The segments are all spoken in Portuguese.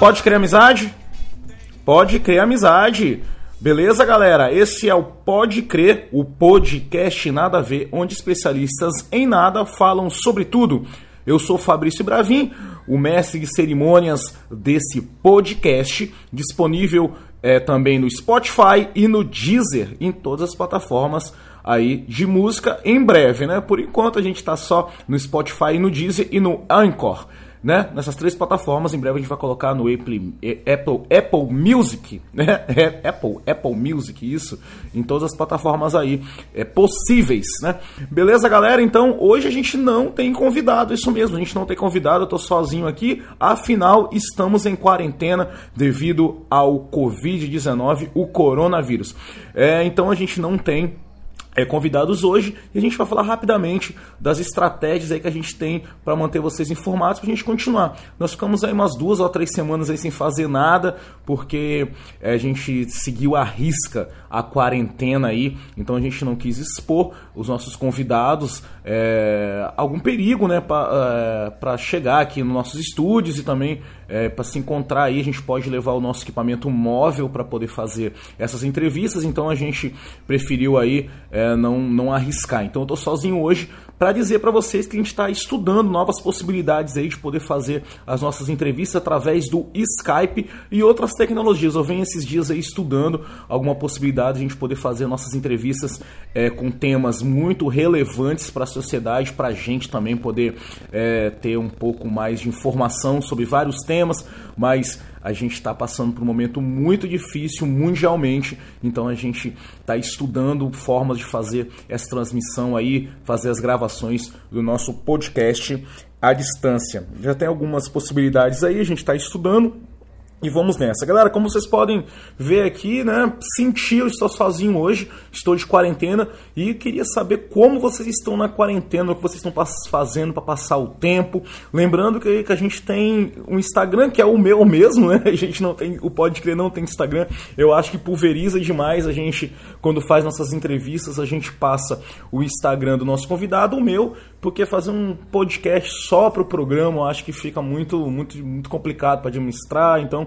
Pode criar amizade? Pode criar amizade. Beleza, galera? Esse é o Pode Crer, o podcast Nada a Ver, onde especialistas em nada falam sobre tudo. Eu sou Fabrício Bravin, o mestre de cerimônias desse podcast, disponível é, também no Spotify e no Deezer, em todas as plataformas aí de música em breve, né? Por enquanto a gente está só no Spotify, no Deezer e no Anchor né? Nessas três plataformas. Em breve a gente vai colocar no Apple, Apple, Apple Music, né? É, Apple, Apple Music, isso, em todas as plataformas aí é, possíveis, né? Beleza, galera? Então hoje a gente não tem convidado, isso mesmo, a gente não tem convidado, eu tô sozinho aqui, afinal estamos em quarentena devido ao Covid-19, o coronavírus. É, então a gente não tem é, convidados hoje e a gente vai falar rapidamente das estratégias aí que a gente tem para manter vocês informados para a gente continuar. Nós ficamos aí umas duas ou três semanas aí sem fazer nada porque é, a gente seguiu a risca a quarentena aí, então a gente não quis expor os nossos convidados é, algum perigo né, para é, chegar aqui nos nossos estúdios e também é, para se encontrar aí, a gente pode levar o nosso equipamento móvel para poder fazer essas entrevistas, então a gente preferiu aí é, não, não arriscar. Então eu estou sozinho hoje para dizer para vocês que a gente está estudando novas possibilidades aí de poder fazer as nossas entrevistas através do Skype e outras tecnologias. Eu venho esses dias aí estudando alguma possibilidade de a gente poder fazer nossas entrevistas é, com temas muito relevantes para a sociedade, para a gente também poder é, ter um pouco mais de informação sobre vários temas, mas a gente está passando por um momento muito difícil mundialmente, então a gente está estudando formas de fazer essa transmissão aí, fazer as gravações do nosso podcast à distância. Já tem algumas possibilidades aí, a gente está estudando, e vamos nessa. Galera, como vocês podem ver aqui, né? Senti, eu estou sozinho hoje, estou de quarentena e queria saber como vocês estão na quarentena, o que vocês estão fazendo para passar o tempo. Lembrando que, que, a gente tem um Instagram, que é o meu mesmo, né? A gente não tem, o Pode Crer não tem Instagram. Eu acho que pulveriza demais a gente, quando faz nossas entrevistas, a gente passa o Instagram do nosso convidado, o meu, porque fazer um podcast só para o programa eu acho que fica muito, muito, muito complicado para administrar. Então,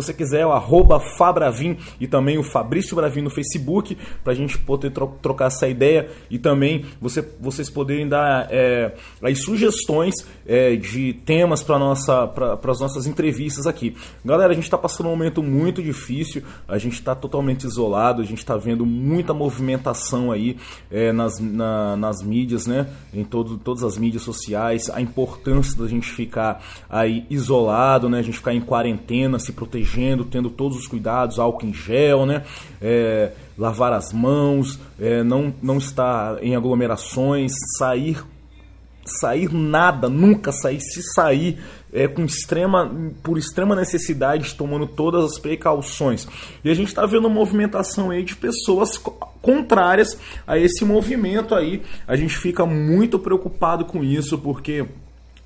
você quiser, o arroba Fabravin e também o Fabrício Bravin no Facebook, para a gente poder tro trocar essa ideia e também você, vocês poderem dar é, as sugestões é, de temas para nossa, as nossas entrevistas aqui. Galera, a gente está passando um momento muito difícil, a gente está totalmente isolado, a gente está vendo muita movimentação aí é, nas, na, nas mídias, né? Em todo, todas as mídias sociais, a importância da gente ficar aí isolado, né? A gente ficar em quarentena, se protegendo, tendo todos os cuidados, álcool em gel, né? É, lavar as mãos, é, não, não estar em aglomerações, sair sair nada, nunca sair, se sair é, com extrema, por extrema necessidade, tomando todas as precauções. E a gente está vendo uma movimentação aí de pessoas contrárias a esse movimento aí. A gente fica muito preocupado com isso, porque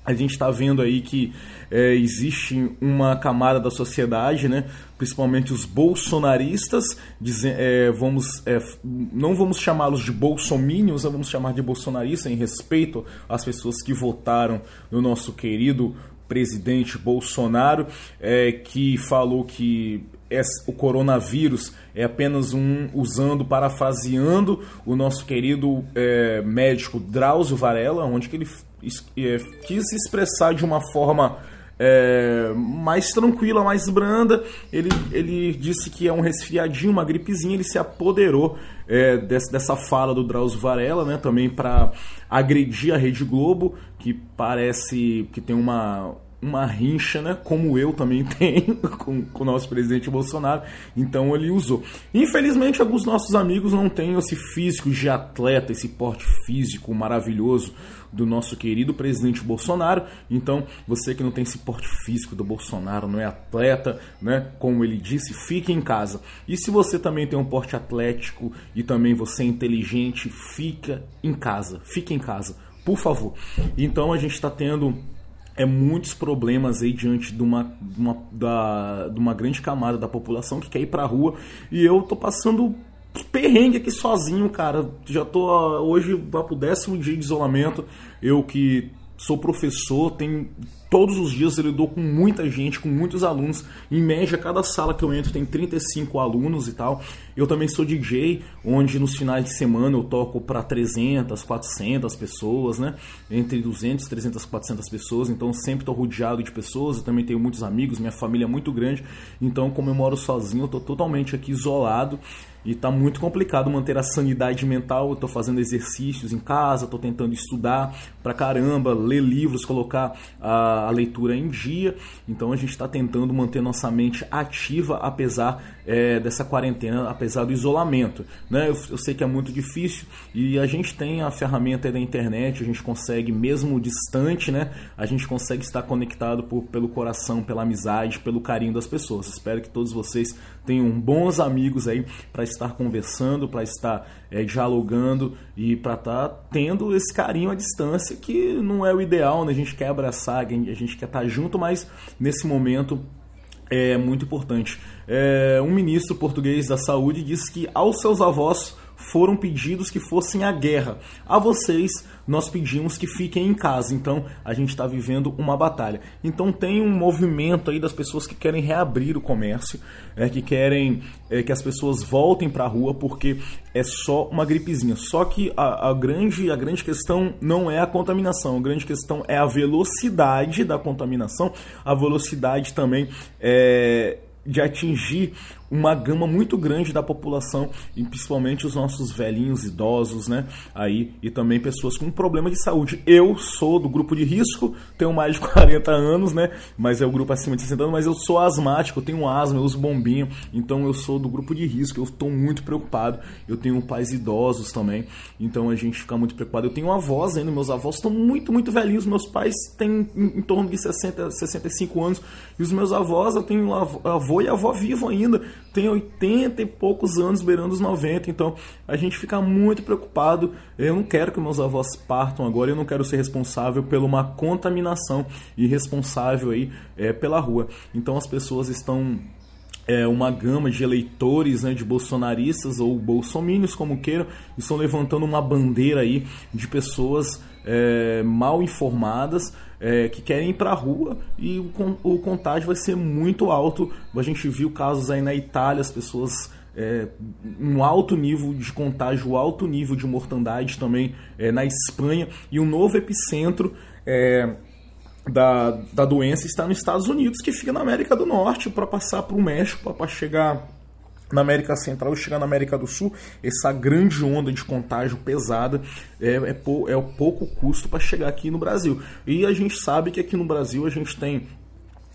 a gente está vendo aí que é, existe uma camada da sociedade, né, principalmente os bolsonaristas, dizem, é, vamos, é, não vamos chamá-los de bolsominions, vamos chamar de bolsonaristas em respeito às pessoas que votaram no nosso querido presidente Bolsonaro, é, que falou que o coronavírus é apenas um, usando, parafraseando o nosso querido é, médico Drauzio Varela, onde que ele é, quis expressar de uma forma é, mais tranquila, mais branda. Ele, ele disse que é um resfriadinho, uma gripezinha. Ele se apoderou é, dessa, dessa fala do Drauzio Varela, né, também para agredir a Rede Globo, que parece que tem uma, uma rincha, né? Como eu também tenho com, com o nosso presidente Bolsonaro. Então ele usou. Infelizmente, alguns nossos amigos não têm esse físico de atleta, esse porte físico maravilhoso do nosso querido presidente Bolsonaro. Então, você que não tem esse porte físico do Bolsonaro, não é atleta, né? Como ele disse, fique em casa. E se você também tem um porte atlético e também você é inteligente, fica em casa. Fique em casa, por favor. Então, a gente está tendo é muitos problemas aí diante de uma, uma, da, de uma grande camada da população que quer ir pra rua e eu tô passando perrengue aqui sozinho, cara. Já tô hoje vai pro décimo dia de isolamento. Eu que sou professor, tenho Todos os dias eu lido com muita gente, com muitos alunos. Em média, cada sala que eu entro tem 35 alunos e tal. Eu também sou DJ, onde nos finais de semana eu toco para 300, 400 pessoas, né? Entre 200, 300, 400 pessoas. Então sempre estou rodeado de pessoas. Eu também tenho muitos amigos, minha família é muito grande. Então, como eu moro sozinho, eu estou totalmente aqui isolado. E tá muito complicado manter a sanidade mental. Eu tô fazendo exercícios em casa, tô tentando estudar pra caramba, ler livros, colocar a, a leitura em dia. Então a gente está tentando manter nossa mente ativa apesar é, dessa quarentena, apesar do isolamento. Né? Eu, eu, sei que é muito difícil e a gente tem a ferramenta da internet, a gente consegue, mesmo distante, né? a gente consegue estar conectado por, pelo coração, pela amizade, pelo carinho das pessoas. Espero que todos vocês tenham bons amigos aí para estar conversando, para estar é, dialogando e para estar tá tendo esse carinho à distância que não é o ideal, né? A gente quer abraçar, a gente quer estar tá junto, mas nesse momento é muito importante. É, um ministro português da saúde disse que aos seus avós foram pedidos que fossem à guerra. A vocês, nós pedimos que fiquem em casa. Então, a gente está vivendo uma batalha. Então, tem um movimento aí das pessoas que querem reabrir o comércio, é, que querem é, que as pessoas voltem para a rua, porque é só uma gripezinha. Só que a, a, grande, a grande questão não é a contaminação, a grande questão é a velocidade da contaminação, a velocidade também é, de atingir uma gama muito grande da população, e principalmente os nossos velhinhos idosos, né? Aí, e também pessoas com problema de saúde. Eu sou do grupo de risco, tenho mais de 40 anos, né? Mas é o grupo acima de 60 anos, mas eu sou asmático, eu tenho asma, eu uso bombinha, então eu sou do grupo de risco, eu estou muito preocupado. Eu tenho pais idosos também, então a gente fica muito preocupado. Eu tenho avós ainda, meus avós estão muito, muito velhinhos, meus pais têm em, torno de 60, 65 anos, e os meus avós, eu tenho avô e avó vivo ainda tem 80 e poucos anos, beirando os 90, então a gente fica muito preocupado. Eu não quero que meus avós partam agora, eu não quero ser responsável por uma contaminação e responsável aí é, pela rua. Então as pessoas estão é, uma gama de eleitores, né, de bolsonaristas ou bolsomínios, como queiram, estão levantando uma bandeira aí de pessoas é, mal informadas é, que querem ir para a rua e o, o contágio vai ser muito alto. A gente viu casos aí na Itália, as pessoas é, um alto nível de contágio, alto nível de mortandade também é, na Espanha e um novo epicentro é, da, da doença está nos Estados Unidos, que fica na América do Norte, para passar para o México, para chegar na América Central e chegar na América do Sul, essa grande onda de contágio pesada é, é, é o pouco custo para chegar aqui no Brasil. E a gente sabe que aqui no Brasil a gente tem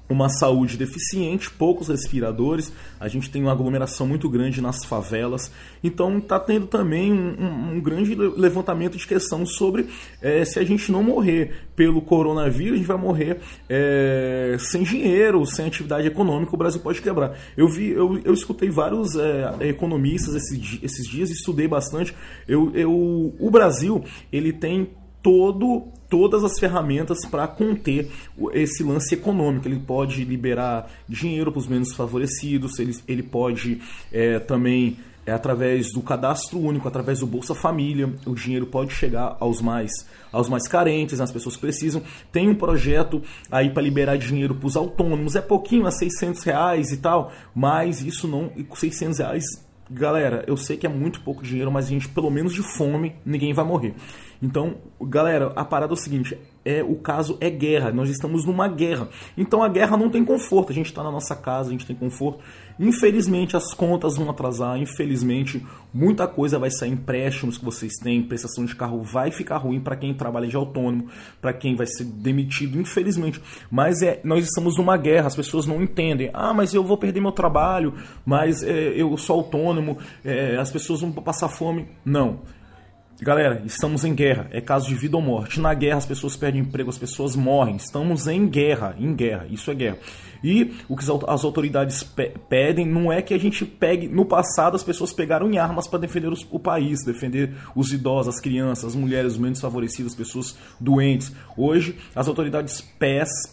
uma saúde deficiente, poucos respiradores, a gente tem uma aglomeração muito grande nas favelas, então está tendo também um, um, um, grande levantamento de questão sobre é, se a gente não morrer pelo coronavírus, a gente vai morrer é, sem dinheiro, sem atividade econômica, o Brasil pode quebrar. Eu vi, eu, eu escutei vários é, economistas esses, esses dias, estudei bastante. Eu, eu, o Brasil ele tem todo todas as ferramentas para conter esse lance econômico. Ele pode liberar dinheiro para os menos favorecidos, ele, ele pode é, também, é, através do cadastro único, através do Bolsa Família, o dinheiro pode chegar aos mais, aos mais carentes, às pessoas que precisam. Tem um projeto aí para liberar dinheiro para os autônomos, é pouquinho, é 600 reais e tal, mas isso não, 600 reais galera, eu sei que é muito pouco dinheiro, mas a gente, pelo menos de fome, ninguém vai morrer. Então, galera, a parada é o seguinte: é o caso é guerra. Nós estamos numa guerra. Então a guerra não tem conforto. A gente está na nossa casa, a gente tem conforto. Infelizmente as contas vão atrasar. Infelizmente muita coisa vai sair empréstimos que vocês têm, prestação de carro vai ficar ruim para quem trabalha de autônomo, para quem vai ser demitido. Infelizmente. Mas é, nós estamos numa guerra. As pessoas não entendem. Ah, mas eu vou perder meu trabalho. Mas é, eu sou autônomo. É, as pessoas vão passar fome. Não Galera, estamos em guerra, é caso de vida ou morte. Na guerra as pessoas perdem emprego, as pessoas morrem. Estamos em guerra, em guerra, isso é guerra. E o que as autoridades pe pedem não é que a gente pegue. No passado as pessoas pegaram em armas para defender os, o país, defender os idosos, as crianças, as mulheres, os menos favorecidos, as pessoas doentes. Hoje as autoridades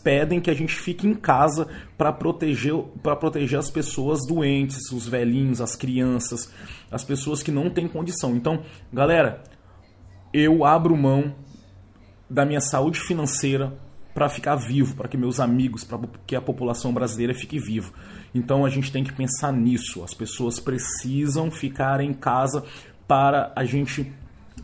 pedem que a gente fique em casa para proteger, proteger as pessoas doentes, os velhinhos, as crianças, as pessoas que não têm condição. Então, galera eu abro mão da minha saúde financeira para ficar vivo, para que meus amigos, para que a população brasileira fique vivo. Então a gente tem que pensar nisso. As pessoas precisam ficar em casa para a gente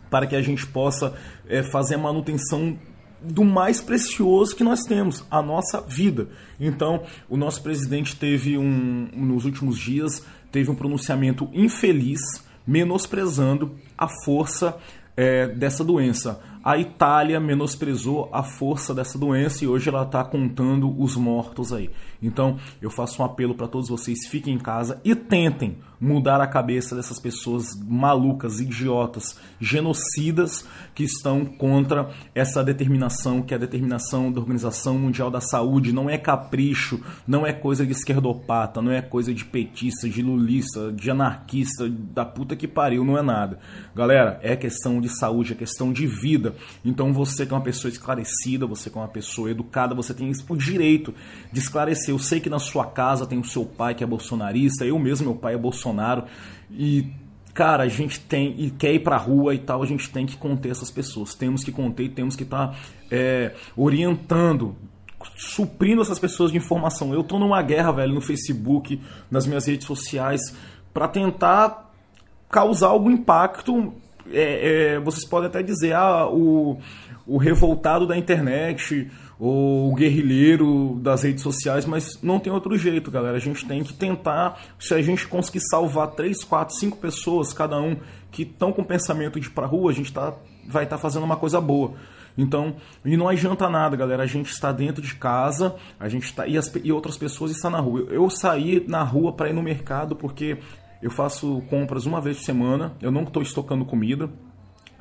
para que a gente possa é, fazer a manutenção do mais precioso que nós temos, a nossa vida. Então, o nosso presidente teve um, nos últimos dias, teve um pronunciamento infeliz, menosprezando a força é, dessa doença a Itália menosprezou a força dessa doença e hoje ela está contando os mortos aí. Então eu faço um apelo para todos vocês: fiquem em casa e tentem mudar a cabeça dessas pessoas malucas, idiotas, genocidas que estão contra essa determinação, que é a determinação da Organização Mundial da Saúde. Não é capricho, não é coisa de esquerdopata, não é coisa de petista, de lulista, de anarquista, da puta que pariu, não é nada. Galera, é questão de saúde, é questão de vida. Então você que é uma pessoa esclarecida, você que é uma pessoa educada, você tem o direito de esclarecer. Eu sei que na sua casa tem o seu pai que é bolsonarista, eu mesmo, meu pai é Bolsonaro, e cara, a gente tem e quer ir pra rua e tal, a gente tem que conter essas pessoas. Temos que conter e temos que estar tá, é, orientando, suprindo essas pessoas de informação. Eu tô numa guerra, velho, no Facebook, nas minhas redes sociais, para tentar causar algum impacto é, é, vocês podem até dizer, ah, o, o revoltado da internet, ou o guerrilheiro das redes sociais, mas não tem outro jeito, galera. A gente tem que tentar, se a gente conseguir salvar 3, 4, 5 pessoas, cada um, que estão com pensamento de ir pra rua, a gente tá, vai estar tá fazendo uma coisa boa. Então, e não adianta nada, galera. A gente está dentro de casa, a gente está e, e outras pessoas estão na rua. Eu, eu saí na rua para ir no mercado porque eu faço compras uma vez por semana, eu não estou estocando comida.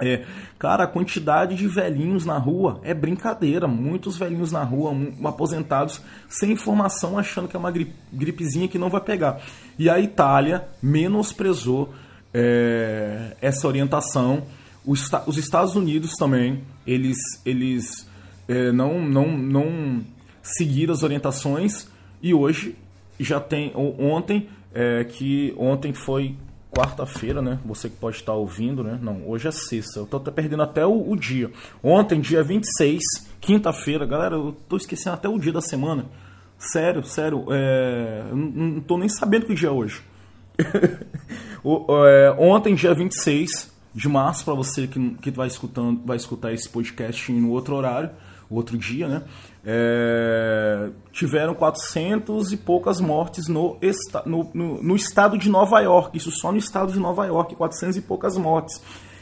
É, cara, a quantidade de velhinhos na rua é brincadeira. Muitos velhinhos na rua, aposentados, sem informação, achando que é uma gripezinha que não vai pegar. E a Itália menosprezou é, essa orientação. Os, os, Estados Unidos também, eles, eles é, não, não, não seguiram as orientações e hoje já tem, ontem é, que ontem foi quarta-feira, né? Você que pode estar ouvindo, né? Não, hoje é sexta. Eu tô perdendo até o, o dia. Ontem, dia 26, quinta-feira, galera, eu tô esquecendo até o dia da semana. Sério, sério, é, não, tô nem sabendo que dia é hoje. o, é, ontem, dia 26 de março, para você que, que vai, escutando, vai escutar esse podcast no outro horário, outro dia, né? É, tiveram 400 e poucas mortes no, no, no, no, estado de Nova York, isso só no estado de Nova York, 400 e poucas mortes.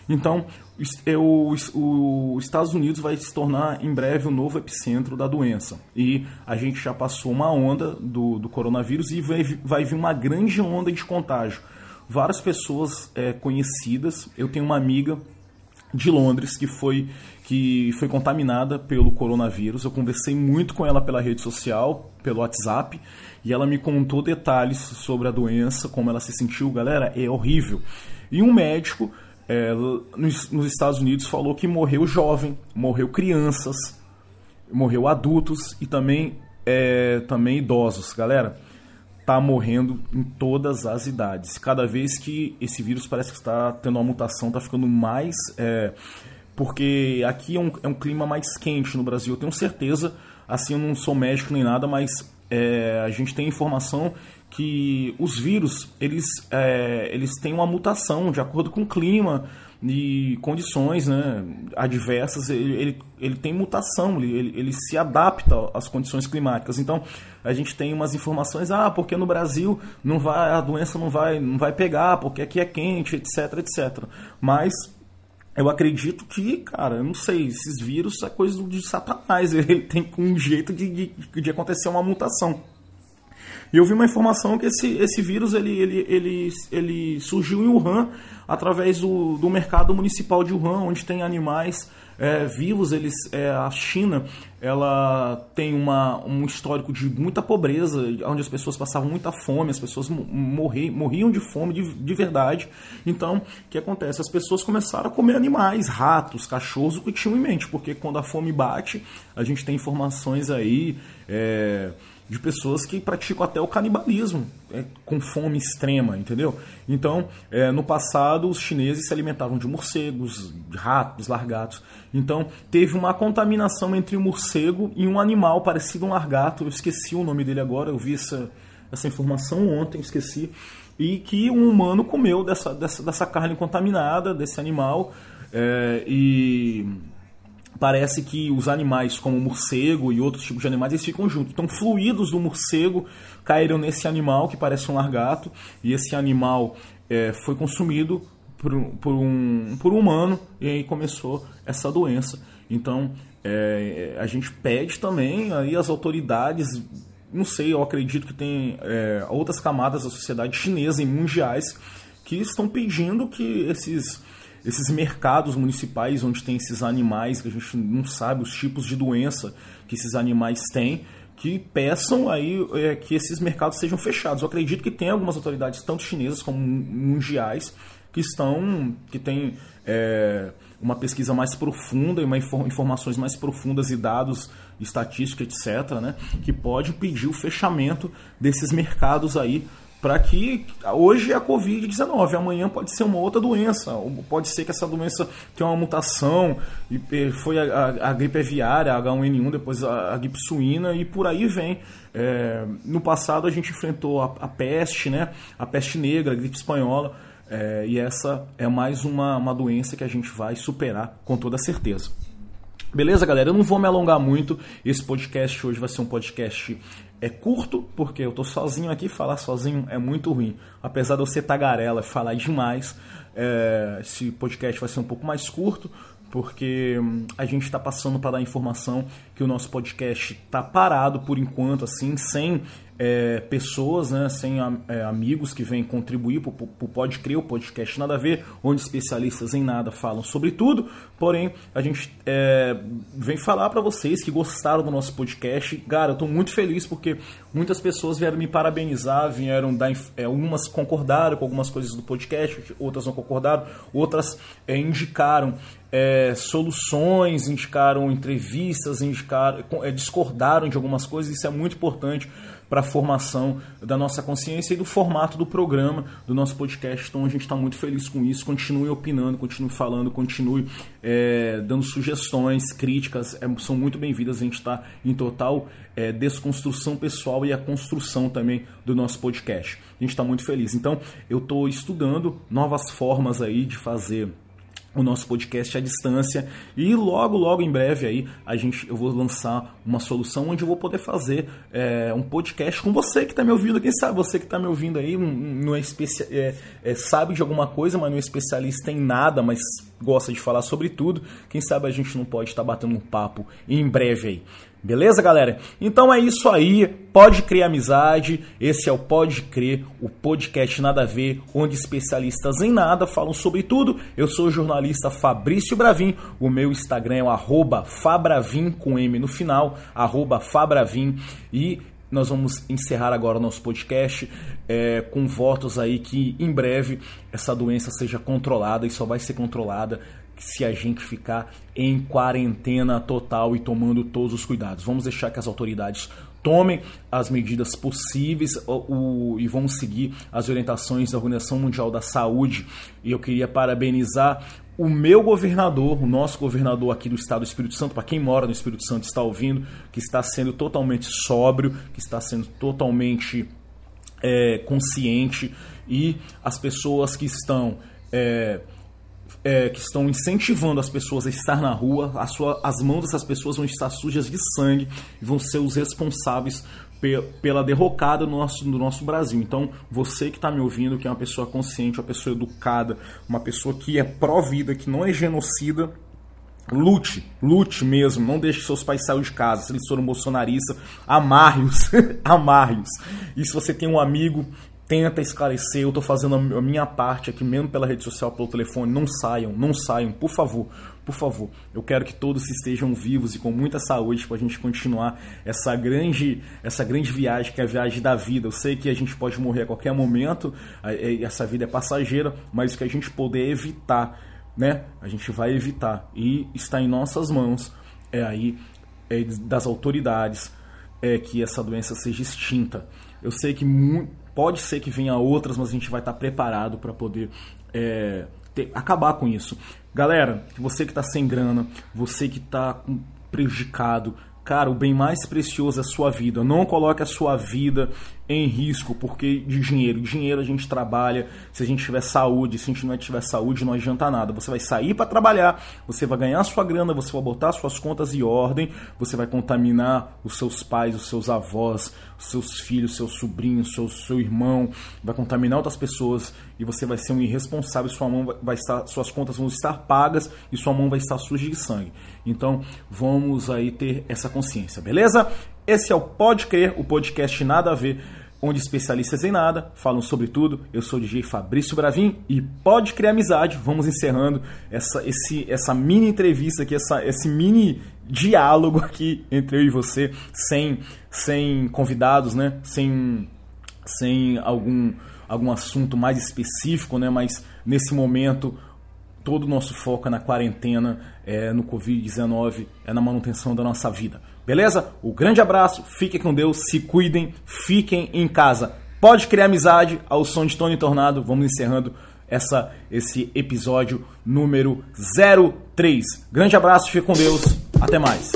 Então, os Estados Unidos vai se tornar em breve o novo epicentro da doença. E a gente já passou uma onda do, do coronavírus e vai, vai vir uma grande onda de contágio. Várias pessoas é, conhecidas, eu tenho uma amiga de Londres que foi que foi contaminada pelo coronavírus. Eu conversei muito com ela pela rede social, pelo WhatsApp, e ela me contou detalhes sobre a doença, como ela se sentiu. Galera, é horrível. E um médico é, nos, nos Estados Unidos falou que morreu jovem, morreu crianças, morreu adultos e também, é, também idosos. Galera, tá morrendo em todas as idades. Cada vez que esse vírus parece que está tendo uma mutação, está ficando mais. É, porque aqui é um, é um clima mais quente no Brasil. Eu tenho certeza, assim, eu não sou médico nem nada, mas é, a gente tem informação que os vírus eles, é, eles têm uma mutação de acordo com o clima e condições né, adversas, ele, ele, ele tem mutação, ele, ele se adapta às condições climáticas. Então a gente tem umas informações, ah, porque no Brasil não vai, a doença não vai, não vai pegar, porque aqui é quente, etc, etc. Mas eu acredito que, cara, eu não sei, esses vírus é coisa de satanás. Ele tem um jeito de, de, de acontecer uma mutação. E eu vi uma informação que esse, esse vírus ele, ele, ele, ele surgiu em Wuhan através do, do mercado municipal de Wuhan, onde tem animais é, vivos. Eles, é, a China ela tem uma, um histórico de muita pobreza, onde as pessoas passavam muita fome, as pessoas morri, morriam de fome de, de verdade. Então, o que acontece? As pessoas começaram a comer animais, ratos, cachorros, o que tinham em mente, porque quando a fome bate, a gente tem informações aí. É, de pessoas que praticam até o canibalismo é, com fome extrema, entendeu? Então, é, no passado, os chineses se alimentavam de morcegos, de ratos, largatos. Então, teve uma contaminação entre um morcego e um animal parecido a um largato. Eu esqueci o nome dele agora, eu vi essa, essa informação ontem, esqueci. E que um humano comeu dessa, dessa, dessa carne contaminada, desse animal. É, e parece que os animais, como o morcego e outros tipos de animais, eles ficam juntos. Então, fluidos do morcego caíram nesse animal que parece um largato, e esse animal é, foi consumido por, por, um, por um humano, e aí começou essa doença. Então, é, a gente pede também aí as autoridades, não sei, eu acredito que tem é, outras camadas da sociedade chinesa e mundiais que estão pedindo que esses esses mercados municipais onde tem esses animais que a gente não sabe os tipos de doença que esses animais têm, que peçam aí é, que esses mercados sejam fechados. Eu acredito que tem algumas autoridades, tanto chinesas como mundiais, que estão, que têm é, uma pesquisa mais profunda e uma informações mais profundas e dados estatísticos, etc., né, que pode pedir o fechamento desses mercados aí para que hoje é a Covid-19, amanhã pode ser uma outra doença, pode ser que essa doença tenha uma mutação, e foi a, a, a gripe aviária, a H1N1, depois a, a gripe suína e por aí vem. É, no passado a gente enfrentou a, a, peste, né, a peste negra, a gripe espanhola, é, e essa é mais uma, uma doença que a gente vai superar com toda certeza. Beleza, galera? Eu não vou me alongar muito. Esse podcast hoje vai ser um podcast é curto, porque eu tô sozinho aqui, falar sozinho é muito ruim. Apesar de eu ser tagarela, falar demais, é, esse podcast vai ser um pouco mais curto, porque hum, a gente está passando para dar informação que o nosso podcast está parado por enquanto, assim, sem é, pessoas, né, sem é, amigos que vêm contribuir para o Pode Crer, o podcast Nada a Ver, onde especialistas em nada falam sobre tudo. Porém, a gente é, vem falar para vocês que gostaram do nosso podcast. Cara, eu estou muito feliz porque muitas pessoas vieram me parabenizar, vieram dar. É, algumas concordaram com algumas coisas do podcast, outras não concordaram, outras é, indicaram é, soluções, indicaram entrevistas, indicaram, é, discordaram de algumas coisas. Isso é muito importante para a formação da nossa consciência e do formato do programa, do nosso podcast. Então a gente está muito feliz com isso. Continue opinando, continue falando, continue é, dando sugestões, críticas, é, são muito bem-vindas. A gente está em total é, desconstrução pessoal e a construção também do nosso podcast. A gente está muito feliz. Então eu estou estudando novas formas aí de fazer o nosso podcast à distância. E logo logo em breve aí a gente eu vou lançar uma solução onde eu vou poder fazer é, um podcast com você que está me ouvindo. Quem sabe você que está me ouvindo aí não é, é, é, sabe de alguma coisa mas não é especialista em nada mas gosta de falar sobre tudo. Quem sabe a gente não pode estar tá batendo um papo em breve aí Beleza, galera? Então é isso aí. Pode crer amizade. Esse é o Pode Crer, o podcast Nada a Ver, onde especialistas em nada falam sobre tudo. Eu sou o jornalista Fabrício Bravin. O meu Instagram é o Fabravin com M no final, Fabravin. E nós vamos encerrar agora o nosso podcast é, com votos aí que em breve essa doença seja controlada e só vai ser controlada se a gente ficar em quarentena total e tomando todos os cuidados. Vamos deixar que as autoridades tomem as medidas possíveis o, o, e vão seguir as orientações da Organização Mundial da Saúde. E eu queria parabenizar o meu governador, o nosso governador aqui do estado do Espírito Santo, para quem mora no Espírito Santo está ouvindo, que está sendo totalmente sóbrio, que está sendo totalmente é, consciente e as pessoas que estão é, é, que estão incentivando as pessoas a estar na rua, a sua, as mãos dessas pessoas vão estar sujas de sangue e vão ser os responsáveis pe pela derrocada no nosso, no nosso Brasil. Então, você que está me ouvindo, que é uma pessoa consciente, uma pessoa educada, uma pessoa que é pró-vida, que não é genocida, Lute, lute mesmo, não deixe seus pais sair de casa. Se eles foram bolsonaristas, amarre-os, amarre-os. E se você tem um amigo tenta esclarecer. Eu estou fazendo a minha parte aqui, mesmo pela rede social, pelo telefone. Não saiam, não saiam, por favor, por favor. Eu quero que todos estejam vivos e com muita saúde para a gente continuar essa grande, essa grande viagem que é a viagem da vida. Eu sei que a gente pode morrer a qualquer momento, essa vida é passageira, mas o que a gente puder evitar, né? A gente vai evitar e está em nossas mãos. É aí é das autoridades é que essa doença seja extinta. Eu sei que pode ser que venha outras, mas a gente vai estar preparado para poder é, ter, acabar com isso. Galera, você que está sem grana, você que está prejudicado, cara, o bem mais precioso é a sua vida. Não coloque a sua vida em risco porque de dinheiro. Dinheiro a gente trabalha. Se a gente tiver saúde, se a gente não tiver saúde, não adianta nada. Você vai sair para trabalhar, você vai ganhar sua grana, você vai botar suas contas em ordem, você vai contaminar os seus pais, os seus avós, os seus filhos, seus sobrinhos, seu, seu irmão, vai contaminar outras pessoas e você vai ser um irresponsável. Sua mão vai estar, suas contas vão estar pagas e sua mão vai estar suja de sangue. Então, vamos aí ter essa consciência, beleza? Esse é o Pode Crer, o podcast Nada a Ver, onde especialistas em nada falam sobre tudo. Eu sou o DJ Fabrício Bravin e pode criar amizade. Vamos encerrando essa, esse, essa mini entrevista aqui, essa, esse mini diálogo aqui entre eu e você, sem, sem convidados, né? Sem, sem algum, algum assunto mais específico, né? Mas nesse momento todo o nosso foco é na quarentena, é no Covid-19, é na manutenção da nossa vida. Beleza? Um grande abraço, fiquem com Deus, se cuidem, fiquem em casa. Pode criar amizade ao som de Tony Tornado. Vamos encerrando essa, esse episódio número 03. Grande abraço, fique com Deus, até mais.